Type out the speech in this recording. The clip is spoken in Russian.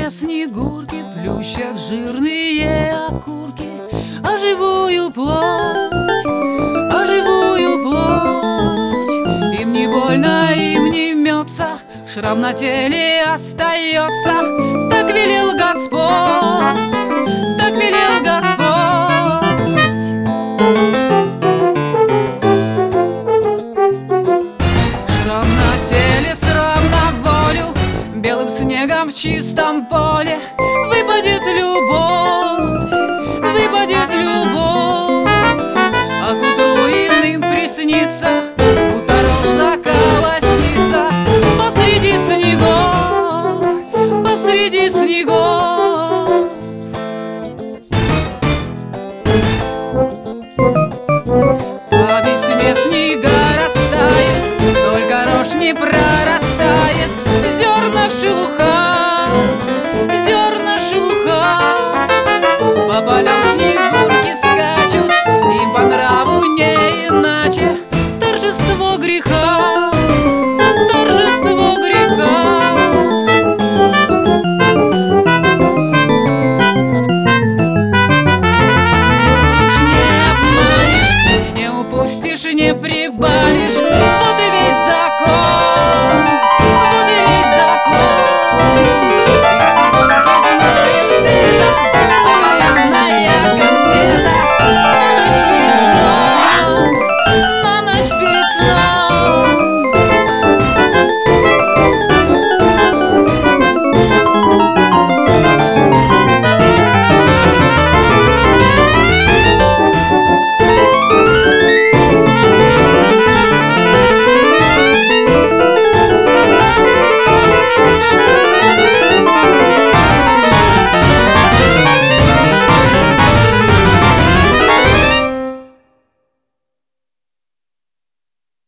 меня снегурки Плющат жирные окурки А живую плоть, а живую плоть. Им не больно, им не мется Шрам на теле остается снегом в чистом поле Выпадет любовь, выпадет любовь А к утру иным приснится Кукурожна колосица Посреди снегов, посреди снегов По весне снега растает Только рожь не прорастает шелуха. Прибавишь не прибавишь, вот и весь закон, вот и весь закон. Я знаю, ты полная конфета, на ночь перед сном, на ночь перед сном.